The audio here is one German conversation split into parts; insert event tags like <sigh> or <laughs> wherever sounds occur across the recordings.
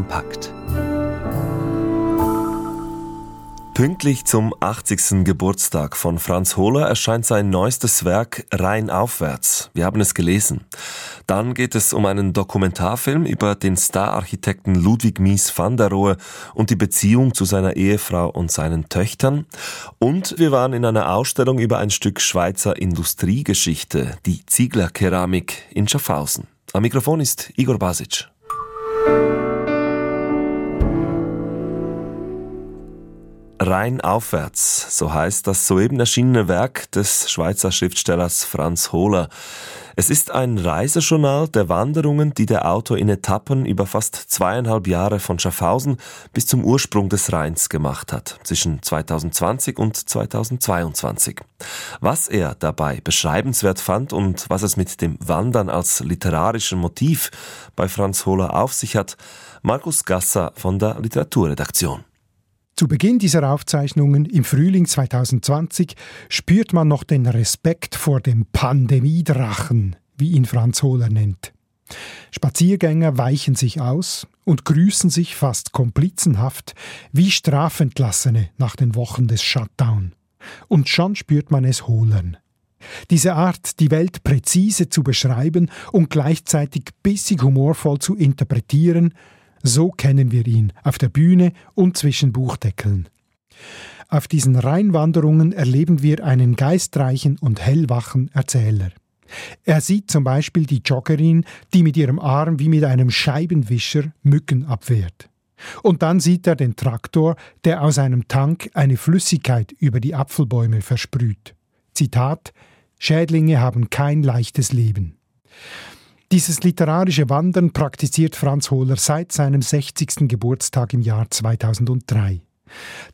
kompakt. Pünktlich zum 80. Geburtstag von Franz Hohler erscheint sein neuestes Werk Rein aufwärts. Wir haben es gelesen. Dann geht es um einen Dokumentarfilm über den Stararchitekten Ludwig Mies van der Rohe und die Beziehung zu seiner Ehefrau und seinen Töchtern. Und wir waren in einer Ausstellung über ein Stück Schweizer Industriegeschichte, die Zieglerkeramik in Schaffhausen. Am Mikrofon ist Igor Basic. Rein aufwärts, so heißt das soeben erschienene Werk des Schweizer Schriftstellers Franz Hohler. Es ist ein Reisejournal der Wanderungen, die der Autor in Etappen über fast zweieinhalb Jahre von Schaffhausen bis zum Ursprung des Rheins gemacht hat, zwischen 2020 und 2022. Was er dabei beschreibenswert fand und was es mit dem Wandern als literarischem Motiv bei Franz Hohler auf sich hat, Markus Gasser von der Literaturredaktion. Zu Beginn dieser Aufzeichnungen im Frühling 2020 spürt man noch den Respekt vor dem Pandemiedrachen, wie ihn Franz Hohler nennt. Spaziergänger weichen sich aus und grüßen sich fast komplizenhaft wie Strafentlassene nach den Wochen des Shutdown. Und schon spürt man es Hohlern. Diese Art, die Welt präzise zu beschreiben und gleichzeitig bissig humorvoll zu interpretieren, so kennen wir ihn auf der Bühne und zwischen Buchdeckeln. Auf diesen Rheinwanderungen erleben wir einen geistreichen und hellwachen Erzähler. Er sieht zum Beispiel die Joggerin, die mit ihrem Arm wie mit einem Scheibenwischer Mücken abwehrt. Und dann sieht er den Traktor, der aus einem Tank eine Flüssigkeit über die Apfelbäume versprüht. Zitat Schädlinge haben kein leichtes Leben. Dieses literarische Wandern praktiziert Franz Hohler seit seinem 60. Geburtstag im Jahr 2003.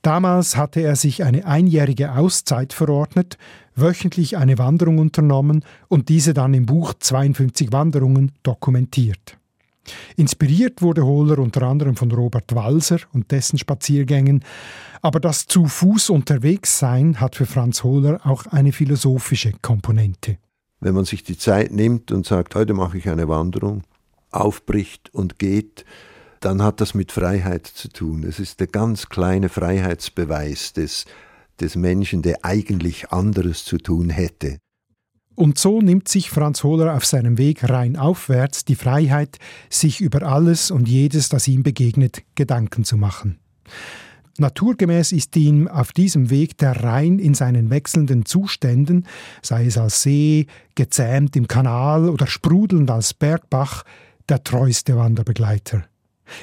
Damals hatte er sich eine einjährige Auszeit verordnet, wöchentlich eine Wanderung unternommen und diese dann im Buch 52 Wanderungen dokumentiert. Inspiriert wurde Hohler unter anderem von Robert Walser und dessen Spaziergängen, aber das zu Fuß unterwegs sein hat für Franz Hohler auch eine philosophische Komponente wenn man sich die Zeit nimmt und sagt, heute mache ich eine Wanderung, aufbricht und geht, dann hat das mit Freiheit zu tun. Es ist der ganz kleine Freiheitsbeweis des, des Menschen, der eigentlich anderes zu tun hätte. Und so nimmt sich Franz Hohler auf seinem Weg rein aufwärts die Freiheit, sich über alles und jedes, das ihm begegnet, Gedanken zu machen. Naturgemäß ist ihm auf diesem Weg der Rhein in seinen wechselnden Zuständen, sei es als See, gezähmt im Kanal oder sprudelnd als Bergbach, der treueste Wanderbegleiter.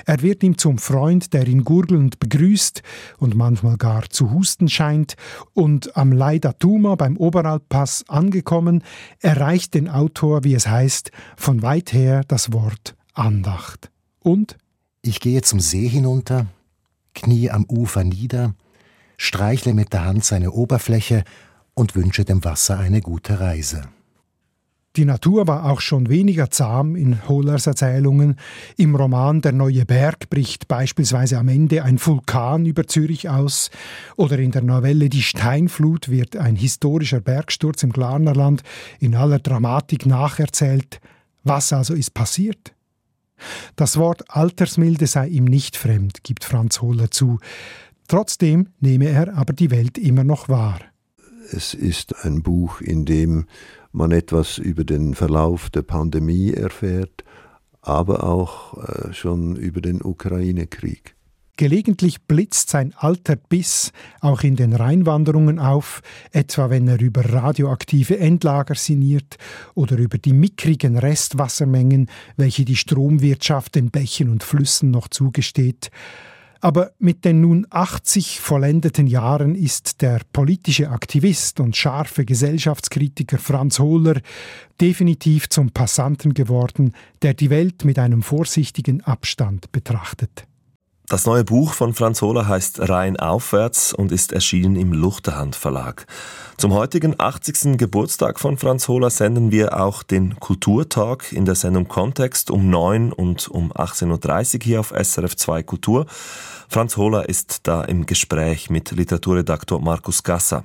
Er wird ihm zum Freund, der ihn gurgelnd begrüßt und manchmal gar zu husten scheint, und am Leidatuma beim Oberalpass angekommen, erreicht den Autor, wie es heißt, von weit her das Wort Andacht. Und ich gehe zum See hinunter, knie am Ufer nieder, streichle mit der Hand seine Oberfläche und wünsche dem Wasser eine gute Reise. Die Natur war auch schon weniger zahm in Hohlers Erzählungen. Im Roman Der neue Berg bricht beispielsweise am Ende ein Vulkan über Zürich aus oder in der Novelle Die Steinflut wird ein historischer Bergsturz im Glarnerland in aller Dramatik nacherzählt. Was also ist passiert? Das Wort Altersmilde sei ihm nicht fremd, gibt Franz Hohler zu. Trotzdem nehme er aber die Welt immer noch wahr. Es ist ein Buch, in dem man etwas über den Verlauf der Pandemie erfährt, aber auch äh, schon über den Ukraine-Krieg. Gelegentlich blitzt sein alter Biss auch in den Rheinwanderungen auf, etwa wenn er über radioaktive Endlager sinniert oder über die mickrigen Restwassermengen, welche die Stromwirtschaft den Bächen und Flüssen noch zugesteht. Aber mit den nun 80 vollendeten Jahren ist der politische Aktivist und scharfe Gesellschaftskritiker Franz Hohler definitiv zum Passanten geworden, der die Welt mit einem vorsichtigen Abstand betrachtet. Das neue Buch von Franz Hohler heißt Rein aufwärts und ist erschienen im Luchterhand Verlag. Zum heutigen 80. Geburtstag von Franz Hohler senden wir auch den Kulturtalk in der Sendung Kontext um 9 und um 18.30 Uhr hier auf SRF 2 Kultur. Franz Hohler ist da im Gespräch mit Literaturredaktor Markus Gasser.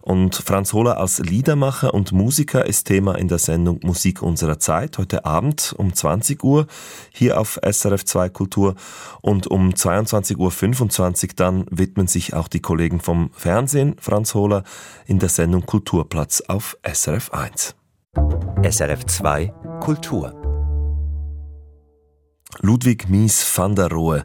Und Franz Hohler als Liedermacher und Musiker ist Thema in der Sendung Musik unserer Zeit, heute Abend um 20 Uhr hier auf SRF 2 Kultur. Und um 22.25 Uhr dann widmen sich auch die Kollegen vom Fernsehen Franz Hohler in der Sendung Kulturplatz auf SRF 1. SRF 2 Kultur Ludwig Mies van der Rohe.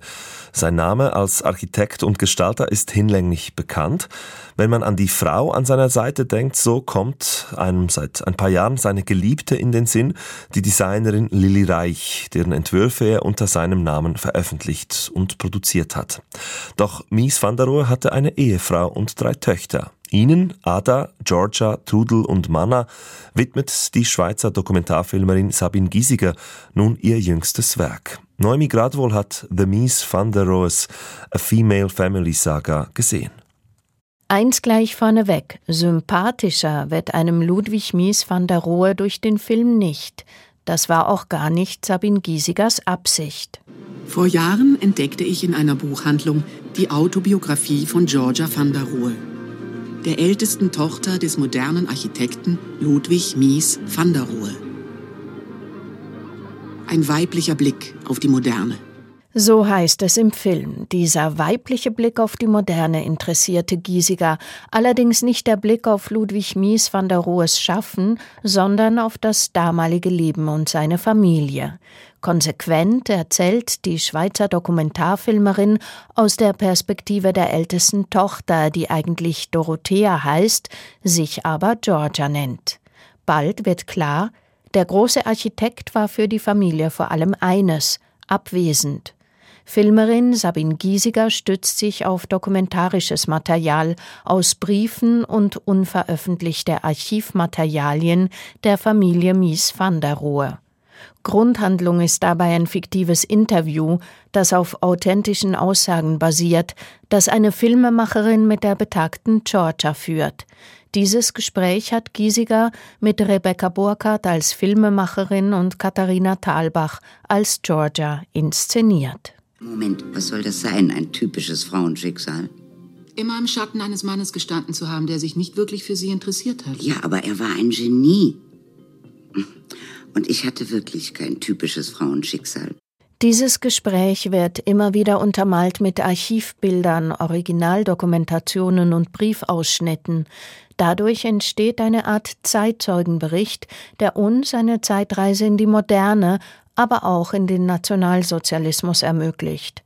Sein Name als Architekt und Gestalter ist hinlänglich bekannt. Wenn man an die Frau an seiner Seite denkt, so kommt einem seit ein paar Jahren seine Geliebte in den Sinn, die Designerin Lilly Reich, deren Entwürfe er unter seinem Namen veröffentlicht und produziert hat. Doch Mies van der Rohe hatte eine Ehefrau und drei Töchter. Ihnen, Ada, Georgia, Trudel und Manna, widmet die Schweizer Dokumentarfilmerin Sabine Giesiger nun ihr jüngstes Werk. Noemi Gradwohl hat The Mies van der Rohes, A Female Family Saga, gesehen. Eins gleich vorneweg, sympathischer wird einem Ludwig Mies van der Rohe durch den Film nicht. Das war auch gar nicht Sabine Giesigers Absicht. Vor Jahren entdeckte ich in einer Buchhandlung die Autobiografie von Georgia van der Rohe der ältesten Tochter des modernen Architekten Ludwig Mies van der Rohe. Ein weiblicher Blick auf die Moderne. So heißt es im Film. Dieser weibliche Blick auf die Moderne interessierte Giesiger, allerdings nicht der Blick auf Ludwig Mies van der Rohes Schaffen, sondern auf das damalige Leben und seine Familie. Konsequent erzählt die Schweizer Dokumentarfilmerin aus der Perspektive der ältesten Tochter, die eigentlich Dorothea heißt, sich aber Georgia nennt. Bald wird klar, der große Architekt war für die Familie vor allem eines, abwesend. Filmerin Sabine Giesiger stützt sich auf dokumentarisches Material aus Briefen und unveröffentlichte Archivmaterialien der Familie Mies van der Rohe. Grundhandlung ist dabei ein fiktives Interview, das auf authentischen Aussagen basiert, das eine Filmemacherin mit der betagten Georgia führt. Dieses Gespräch hat Giesiger mit Rebecca Burkhardt als Filmemacherin und Katharina Thalbach als Georgia inszeniert. Moment, was soll das sein? Ein typisches Frauenschicksal? Immer im Schatten eines Mannes gestanden zu haben, der sich nicht wirklich für sie interessiert hat. Ja, aber er war ein Genie. Und ich hatte wirklich kein typisches Frauenschicksal. Dieses Gespräch wird immer wieder untermalt mit Archivbildern, Originaldokumentationen und Briefausschnitten. Dadurch entsteht eine Art Zeitzeugenbericht, der uns eine Zeitreise in die Moderne, aber auch in den Nationalsozialismus ermöglicht.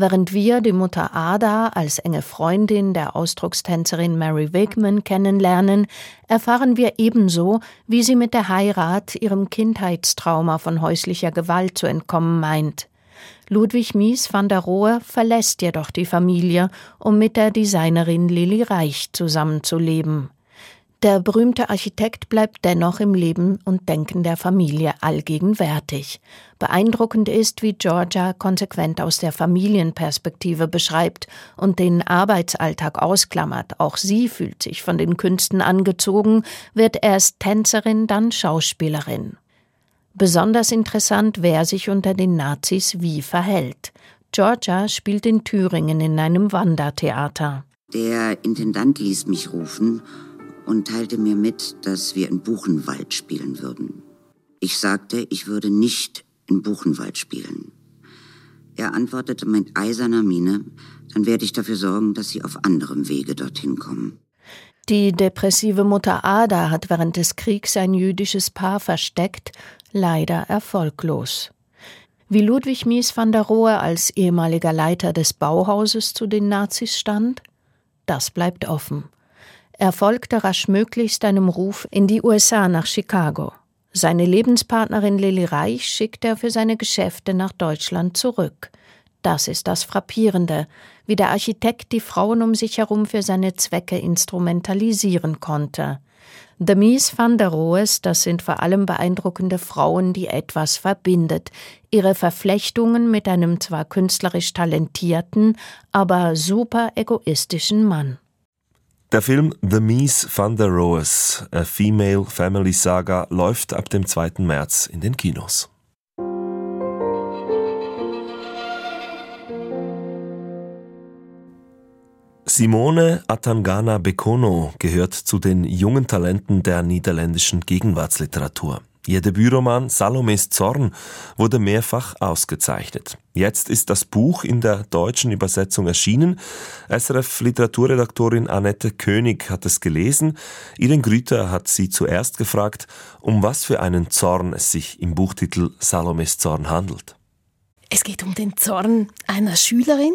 Während wir die Mutter Ada als enge Freundin der Ausdruckstänzerin Mary Wigman kennenlernen, erfahren wir ebenso, wie sie mit der Heirat ihrem Kindheitstrauma von häuslicher Gewalt zu entkommen meint. Ludwig Mies van der Rohe verlässt jedoch die Familie, um mit der Designerin Lilly Reich zusammenzuleben. Der berühmte Architekt bleibt dennoch im Leben und Denken der Familie allgegenwärtig. Beeindruckend ist, wie Georgia konsequent aus der Familienperspektive beschreibt und den Arbeitsalltag ausklammert. Auch sie fühlt sich von den Künsten angezogen, wird erst Tänzerin, dann Schauspielerin. Besonders interessant, wer sich unter den Nazis wie verhält. Georgia spielt in Thüringen in einem Wandertheater. Der Intendant ließ mich rufen und teilte mir mit, dass wir in Buchenwald spielen würden. Ich sagte, ich würde nicht in Buchenwald spielen. Er antwortete mit eiserner Miene, dann werde ich dafür sorgen, dass Sie auf anderem Wege dorthin kommen. Die depressive Mutter Ada hat während des Kriegs ein jüdisches Paar versteckt, leider erfolglos. Wie Ludwig Mies van der Rohe als ehemaliger Leiter des Bauhauses zu den Nazis stand, das bleibt offen. Er folgte rasch möglichst einem Ruf in die USA nach Chicago. Seine Lebenspartnerin Lilly Reich schickt er für seine Geschäfte nach Deutschland zurück. Das ist das Frappierende, wie der Architekt die Frauen um sich herum für seine Zwecke instrumentalisieren konnte. The Mies van der Rohes, das sind vor allem beeindruckende Frauen, die etwas verbindet. Ihre Verflechtungen mit einem zwar künstlerisch talentierten, aber super egoistischen Mann. Der Film The Mies van der Rohes, A Female Family Saga, läuft ab dem 2. März in den Kinos. Simone Atangana Bekono gehört zu den jungen Talenten der niederländischen Gegenwartsliteratur. Ihr Debütroman Salomes Zorn wurde mehrfach ausgezeichnet. Jetzt ist das Buch in der deutschen Übersetzung erschienen. SRF-Literaturredaktorin Annette König hat es gelesen. Ihren Grüter hat sie zuerst gefragt, um was für einen Zorn es sich im Buchtitel Salomes Zorn handelt. Es geht um den Zorn einer Schülerin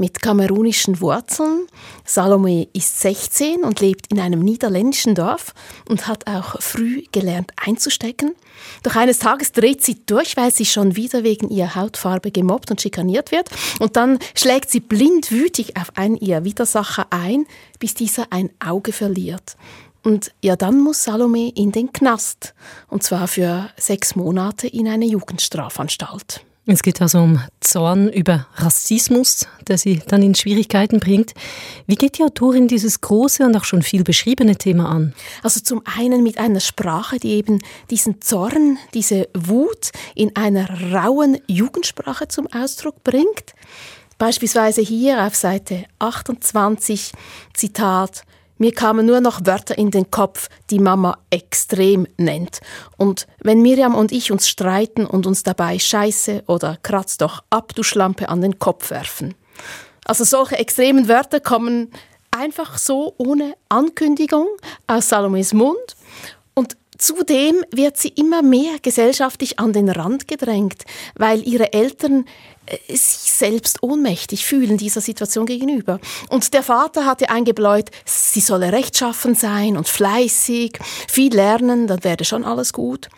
mit kamerunischen Wurzeln. Salome ist 16 und lebt in einem niederländischen Dorf und hat auch früh gelernt einzustecken. Doch eines Tages dreht sie durch, weil sie schon wieder wegen ihrer Hautfarbe gemobbt und schikaniert wird. Und dann schlägt sie blindwütig auf einen ihrer Widersacher ein, bis dieser ein Auge verliert. Und ja, dann muss Salome in den Knast. Und zwar für sechs Monate in eine Jugendstrafanstalt. Es geht also um Zorn über Rassismus, der sie dann in Schwierigkeiten bringt. Wie geht die Autorin dieses große und auch schon viel beschriebene Thema an? Also zum einen mit einer Sprache, die eben diesen Zorn, diese Wut in einer rauen Jugendsprache zum Ausdruck bringt. Beispielsweise hier auf Seite 28, Zitat, mir kamen nur noch Wörter in den Kopf, die Mama extrem nennt. Und wenn Miriam und ich uns streiten und uns dabei Scheiße oder Kratz doch ab, du Schlampe, an den Kopf werfen. Also solche extremen Wörter kommen einfach so ohne Ankündigung aus Salomes Mund. Zudem wird sie immer mehr gesellschaftlich an den Rand gedrängt, weil ihre Eltern sich selbst ohnmächtig fühlen dieser Situation gegenüber. Und der Vater hatte eingebläut, sie solle rechtschaffen sein und fleißig, viel lernen, dann werde schon alles gut.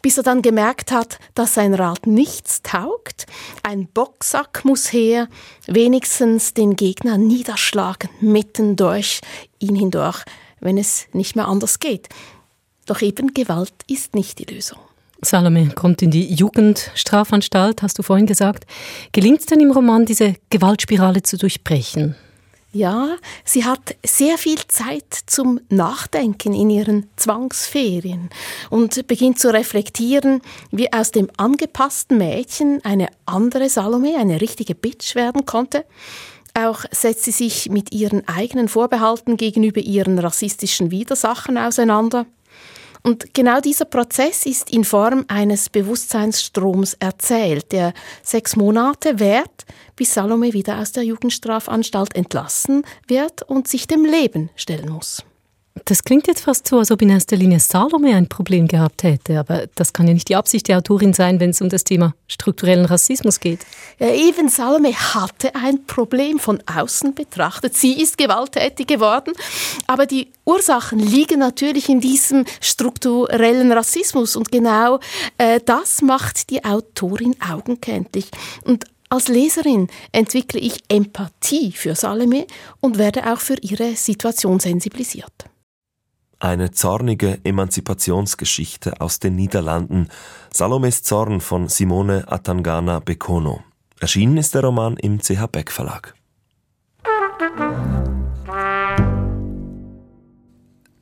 Bis er dann gemerkt hat, dass sein Rat nichts taugt. Ein Boxsack muss her, wenigstens den Gegner niederschlagen, mitten durch ihn hindurch, wenn es nicht mehr anders geht. Doch eben Gewalt ist nicht die Lösung. Salome kommt in die Jugendstrafanstalt, hast du vorhin gesagt. Gelingt es denn im Roman, diese Gewaltspirale zu durchbrechen? Ja, sie hat sehr viel Zeit zum Nachdenken in ihren Zwangsferien und beginnt zu reflektieren, wie aus dem angepassten Mädchen eine andere Salome, eine richtige Bitch werden konnte. Auch setzt sie sich mit ihren eigenen Vorbehalten gegenüber ihren rassistischen Widersachern auseinander. Und genau dieser Prozess ist in Form eines Bewusstseinsstroms erzählt, der sechs Monate währt, bis Salome wieder aus der Jugendstrafanstalt entlassen wird und sich dem Leben stellen muss. Das klingt jetzt fast so, als ob in erster Linie Salome ein Problem gehabt hätte, aber das kann ja nicht die Absicht der Autorin sein, wenn es um das Thema strukturellen Rassismus geht. Ja, eben Salome hatte ein Problem von außen betrachtet. Sie ist gewalttätig geworden, aber die Ursachen liegen natürlich in diesem strukturellen Rassismus und genau äh, das macht die Autorin augenkenntlich. Und als Leserin entwickle ich Empathie für Salome und werde auch für ihre Situation sensibilisiert. Eine zornige Emanzipationsgeschichte aus den Niederlanden. Salomes Zorn von Simone Atangana Bekono. Erschienen ist der Roman im CH Beck Verlag.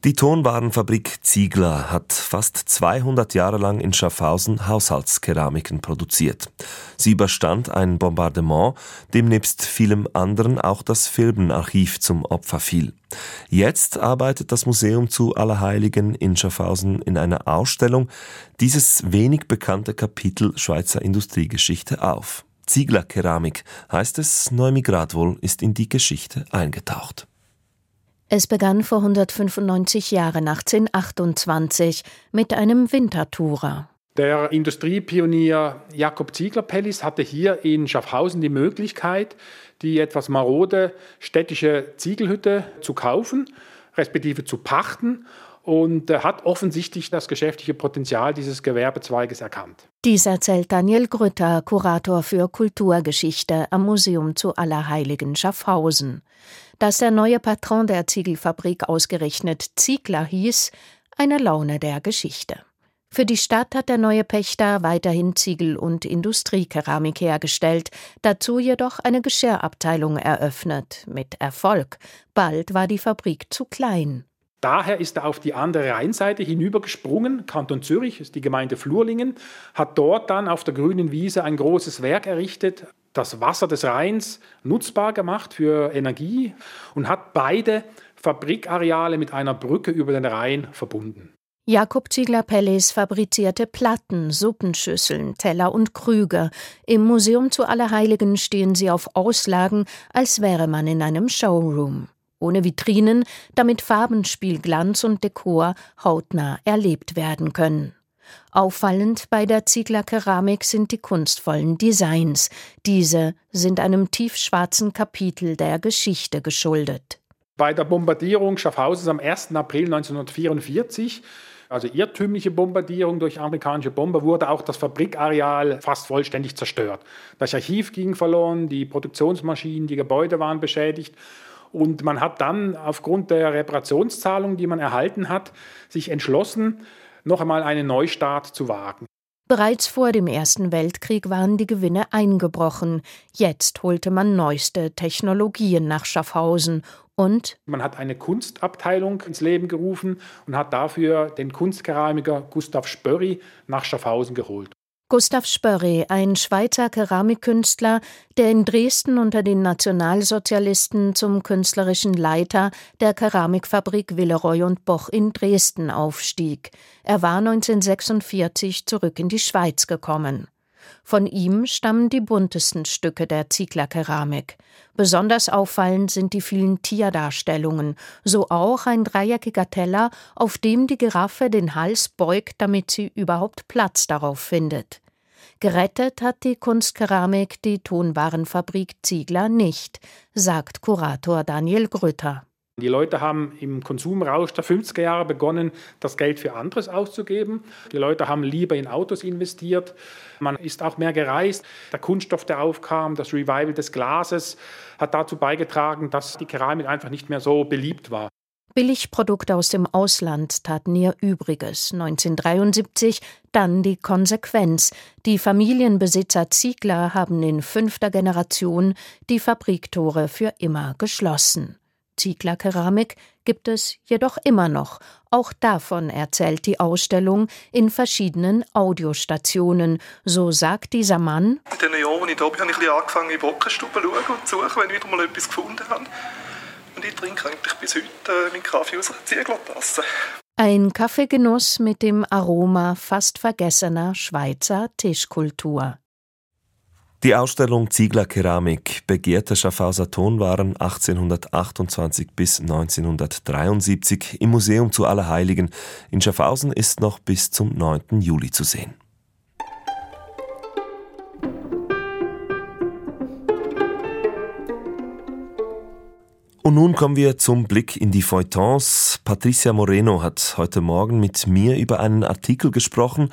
Die Tonwarenfabrik Ziegler hat fast 200 Jahre lang in Schaffhausen Haushaltskeramiken produziert. Sie überstand ein Bombardement, dem nebst vielem anderen auch das Filmenarchiv zum Opfer fiel. Jetzt arbeitet das Museum zu Allerheiligen in Schaffhausen in einer Ausstellung dieses wenig bekannte Kapitel Schweizer Industriegeschichte auf. Ziegler Keramik heißt es, Neumi Gradwohl ist in die Geschichte eingetaucht. Es begann vor 195 Jahren 1828 mit einem Wintertourer. Der Industriepionier Jakob Ziegler-Pellis hatte hier in Schaffhausen die Möglichkeit, die etwas marode städtische Ziegelhütte zu kaufen, respektive zu pachten und hat offensichtlich das geschäftliche Potenzial dieses Gewerbezweiges erkannt. Dies erzählt Daniel Grütter, Kurator für Kulturgeschichte am Museum zu Allerheiligen Schaffhausen. Dass der neue Patron der Ziegelfabrik ausgerechnet Ziegler hieß, eine Laune der Geschichte. Für die Stadt hat der neue Pächter weiterhin Ziegel- und Industriekeramik hergestellt, dazu jedoch eine Geschirrabteilung eröffnet, mit Erfolg. Bald war die Fabrik zu klein. Daher ist er auf die andere Rheinseite hinübergesprungen. Kanton Zürich ist die Gemeinde Flurlingen, hat dort dann auf der grünen Wiese ein großes Werk errichtet, das Wasser des Rheins nutzbar gemacht für Energie und hat beide Fabrikareale mit einer Brücke über den Rhein verbunden. Jakob Ziegler-Pellis fabrizierte Platten, Suppenschüsseln, Teller und Krüge. Im Museum zu Allerheiligen stehen sie auf Auslagen, als wäre man in einem Showroom. Ohne Vitrinen, damit Farbenspiel, Glanz und Dekor hautnah erlebt werden können. Auffallend bei der Ziegler Keramik sind die kunstvollen Designs. Diese sind einem tiefschwarzen Kapitel der Geschichte geschuldet. Bei der Bombardierung Schaffhausens am 1. April 1944 also irrtümliche Bombardierung durch amerikanische Bomber, wurde auch das Fabrikareal fast vollständig zerstört. Das Archiv ging verloren, die Produktionsmaschinen, die Gebäude waren beschädigt. Und man hat dann aufgrund der Reparationszahlung, die man erhalten hat, sich entschlossen, noch einmal einen Neustart zu wagen. Bereits vor dem Ersten Weltkrieg waren die Gewinne eingebrochen. Jetzt holte man neueste Technologien nach Schaffhausen und man hat eine Kunstabteilung ins Leben gerufen und hat dafür den Kunstkeramiker Gustav Spörri nach Schaffhausen geholt. Gustav Spörri, ein Schweizer Keramikkünstler, der in Dresden unter den Nationalsozialisten zum künstlerischen Leiter der Keramikfabrik Villeroy und Boch in Dresden aufstieg. Er war 1946 zurück in die Schweiz gekommen. Von ihm stammen die buntesten Stücke der Zieglerkeramik. Besonders auffallend sind die vielen Tierdarstellungen, so auch ein dreieckiger Teller, auf dem die Giraffe den Hals beugt, damit sie überhaupt Platz darauf findet. Gerettet hat die Kunstkeramik die Tonwarenfabrik Ziegler nicht, sagt Kurator Daniel Grütter. Die Leute haben im Konsumrausch der 50er Jahre begonnen, das Geld für anderes auszugeben. Die Leute haben lieber in Autos investiert. Man ist auch mehr gereist. Der Kunststoff, der aufkam, das Revival des Glases hat dazu beigetragen, dass die Keramik einfach nicht mehr so beliebt war. Billigprodukte aus dem Ausland taten ihr Übriges. 1973 dann die Konsequenz. Die Familienbesitzer Ziegler haben in fünfter Generation die Fabriktore für immer geschlossen. Zieglerkeramik gibt es jedoch immer noch. Auch davon erzählt die Ausstellung in verschiedenen Audiostationen. So sagt dieser Mann. In den Jahren, wo ich da bin, habe ich angefangen, in Bockenstuben zu schauen und zu suchen, wenn ich wieder mal etwas gefunden habe. Und ich trinke eigentlich bis heute äh, meinen Kaffee aus einer Ziegeltasse. Ein Kaffeegenuss mit dem Aroma fast vergessener Schweizer Tischkultur. Die Ausstellung Ziegler Keramik, begehrte Schaffhauser Tonwaren 1828 bis 1973 im Museum zu Allerheiligen in Schaffhausen ist noch bis zum 9. Juli zu sehen. Und nun kommen wir zum Blick in die Feuilletons. Patricia Moreno hat heute Morgen mit mir über einen Artikel gesprochen,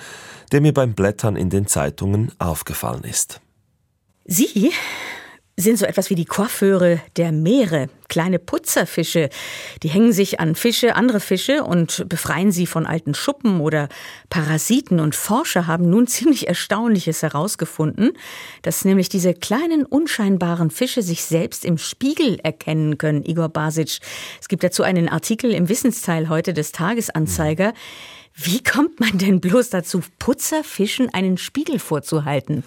der mir beim Blättern in den Zeitungen aufgefallen ist. Sie sind so etwas wie die Coiffeure der Meere, kleine Putzerfische. Die hängen sich an Fische, andere Fische und befreien sie von alten Schuppen oder Parasiten. Und Forscher haben nun <laughs> ziemlich Erstaunliches herausgefunden, dass nämlich diese kleinen, unscheinbaren Fische sich selbst im Spiegel erkennen können, Igor Basic. Es gibt dazu einen Artikel im Wissensteil heute des Tagesanzeiger. Wie kommt man denn bloß dazu, Putzerfischen einen Spiegel vorzuhalten?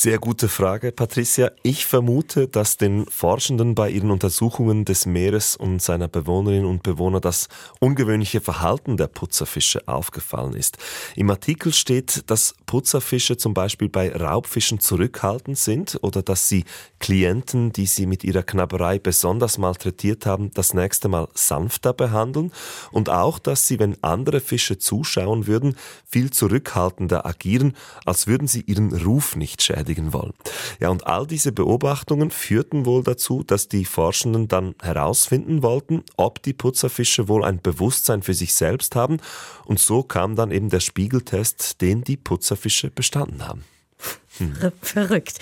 Sehr gute Frage, Patricia. Ich vermute, dass den Forschenden bei ihren Untersuchungen des Meeres und seiner Bewohnerinnen und Bewohner das ungewöhnliche Verhalten der Putzerfische aufgefallen ist. Im Artikel steht, dass Putzerfische zum Beispiel bei Raubfischen zurückhaltend sind oder dass sie Klienten, die sie mit ihrer Knabberei besonders malträtiert haben, das nächste Mal sanfter behandeln und auch, dass sie, wenn andere Fische zuschauen würden, viel zurückhaltender agieren, als würden sie ihren Ruf nicht schädigen verteidigen wollen. Ja, und all diese Beobachtungen führten wohl dazu, dass die Forschenden dann herausfinden wollten, ob die Putzerfische wohl ein Bewusstsein für sich selbst haben. Und so kam dann eben der Spiegeltest, den die Putzerfische bestanden haben. Hm. Verrückt.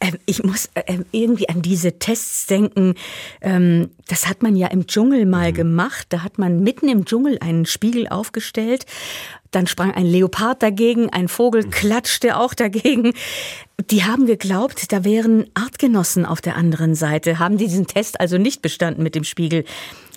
Ähm, ich muss ähm, irgendwie an diese Tests denken. Ähm, das hat man ja im Dschungel mal mhm. gemacht. Da hat man mitten im Dschungel einen Spiegel aufgestellt. Dann sprang ein Leopard dagegen, ein Vogel mhm. klatschte auch dagegen. Die haben geglaubt, da wären Artgenossen auf der anderen Seite, haben diesen Test also nicht bestanden mit dem Spiegel.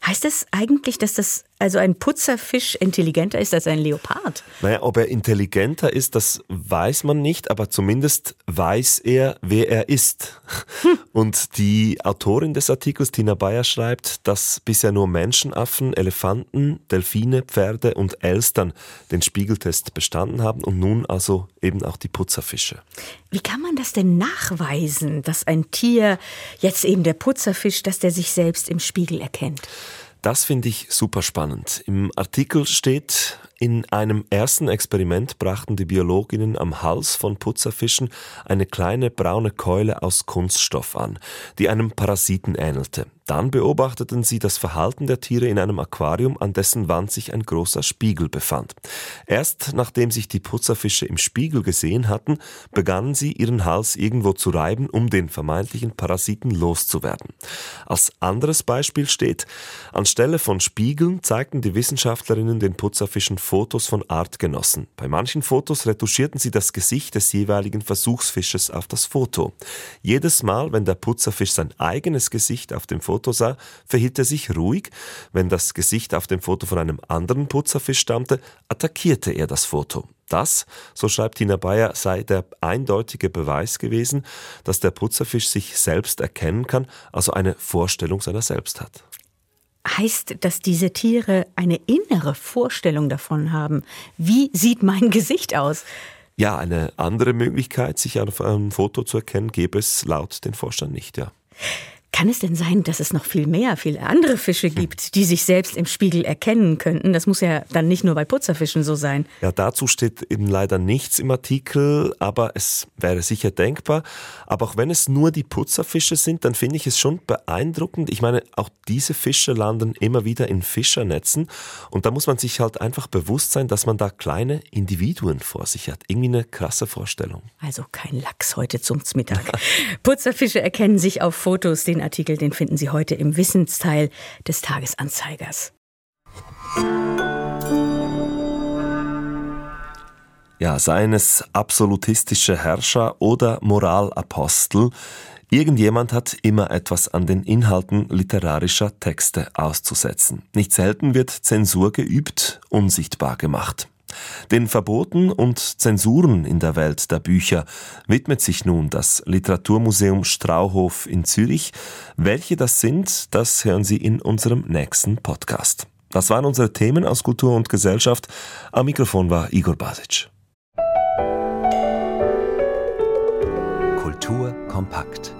Heißt das eigentlich, dass das also ein Putzerfisch intelligenter ist als ein Leopard? Naja, ob er intelligenter ist, das weiß man nicht, aber zumindest weiß er, wer er ist. Hm. Und die Autorin des Artikels, Tina Bayer, schreibt, dass bisher nur Menschenaffen, Elefanten, Delfine, Pferde und Elstern den Spiegeltest bestanden haben und nun also eben auch die Putzerfische. Wie kann man das denn nachweisen, dass ein Tier, jetzt eben der Putzerfisch, dass der sich selbst im Spiegel erkennt? Das finde ich super spannend. Im Artikel steht, in einem ersten Experiment brachten die Biologinnen am Hals von Putzerfischen eine kleine braune Keule aus Kunststoff an, die einem Parasiten ähnelte. Dann beobachteten sie das Verhalten der Tiere in einem Aquarium, an dessen Wand sich ein großer Spiegel befand. Erst nachdem sich die Putzerfische im Spiegel gesehen hatten, begannen sie ihren Hals irgendwo zu reiben, um den vermeintlichen Parasiten loszuwerden. Als anderes Beispiel steht, anstelle von Spiegeln zeigten die Wissenschaftlerinnen den Putzerfischen Fotos von Artgenossen. Bei manchen Fotos retuschierten sie das Gesicht des jeweiligen Versuchsfisches auf das Foto. Jedes Mal, wenn der Putzerfisch sein eigenes Gesicht auf dem Foto Foto sah, verhielt er sich ruhig. Wenn das Gesicht auf dem Foto von einem anderen Putzerfisch stammte, attackierte er das Foto. Das, so schreibt Tina Bayer, sei der eindeutige Beweis gewesen, dass der Putzerfisch sich selbst erkennen kann, also eine Vorstellung seiner selbst hat. Heißt, dass diese Tiere eine innere Vorstellung davon haben? Wie sieht mein Gesicht aus? Ja, eine andere Möglichkeit, sich auf einem Foto zu erkennen, gäbe es laut den Forschern nicht, ja. Kann es denn sein, dass es noch viel mehr, viele andere Fische gibt, die sich selbst im Spiegel erkennen könnten? Das muss ja dann nicht nur bei Putzerfischen so sein. Ja, dazu steht eben leider nichts im Artikel, aber es wäre sicher denkbar. Aber auch wenn es nur die Putzerfische sind, dann finde ich es schon beeindruckend. Ich meine, auch diese Fische landen immer wieder in Fischernetzen und da muss man sich halt einfach bewusst sein, dass man da kleine Individuen vor sich hat. Irgendwie eine krasse Vorstellung. Also kein Lachs heute zum Mittag. <laughs> Putzerfische erkennen sich auf Fotos, den Artikel, den finden Sie heute im Wissensteil des Tagesanzeigers. Ja, seien es absolutistische Herrscher oder Moralapostel, Irgendjemand hat immer etwas an den Inhalten literarischer Texte auszusetzen. Nicht selten wird Zensur geübt, unsichtbar gemacht. Den Verboten und Zensuren in der Welt der Bücher widmet sich nun das Literaturmuseum Strauhof in Zürich. Welche das sind, das hören Sie in unserem nächsten Podcast. Das waren unsere Themen aus Kultur und Gesellschaft. Am Mikrofon war Igor Basic. Kultur kompakt.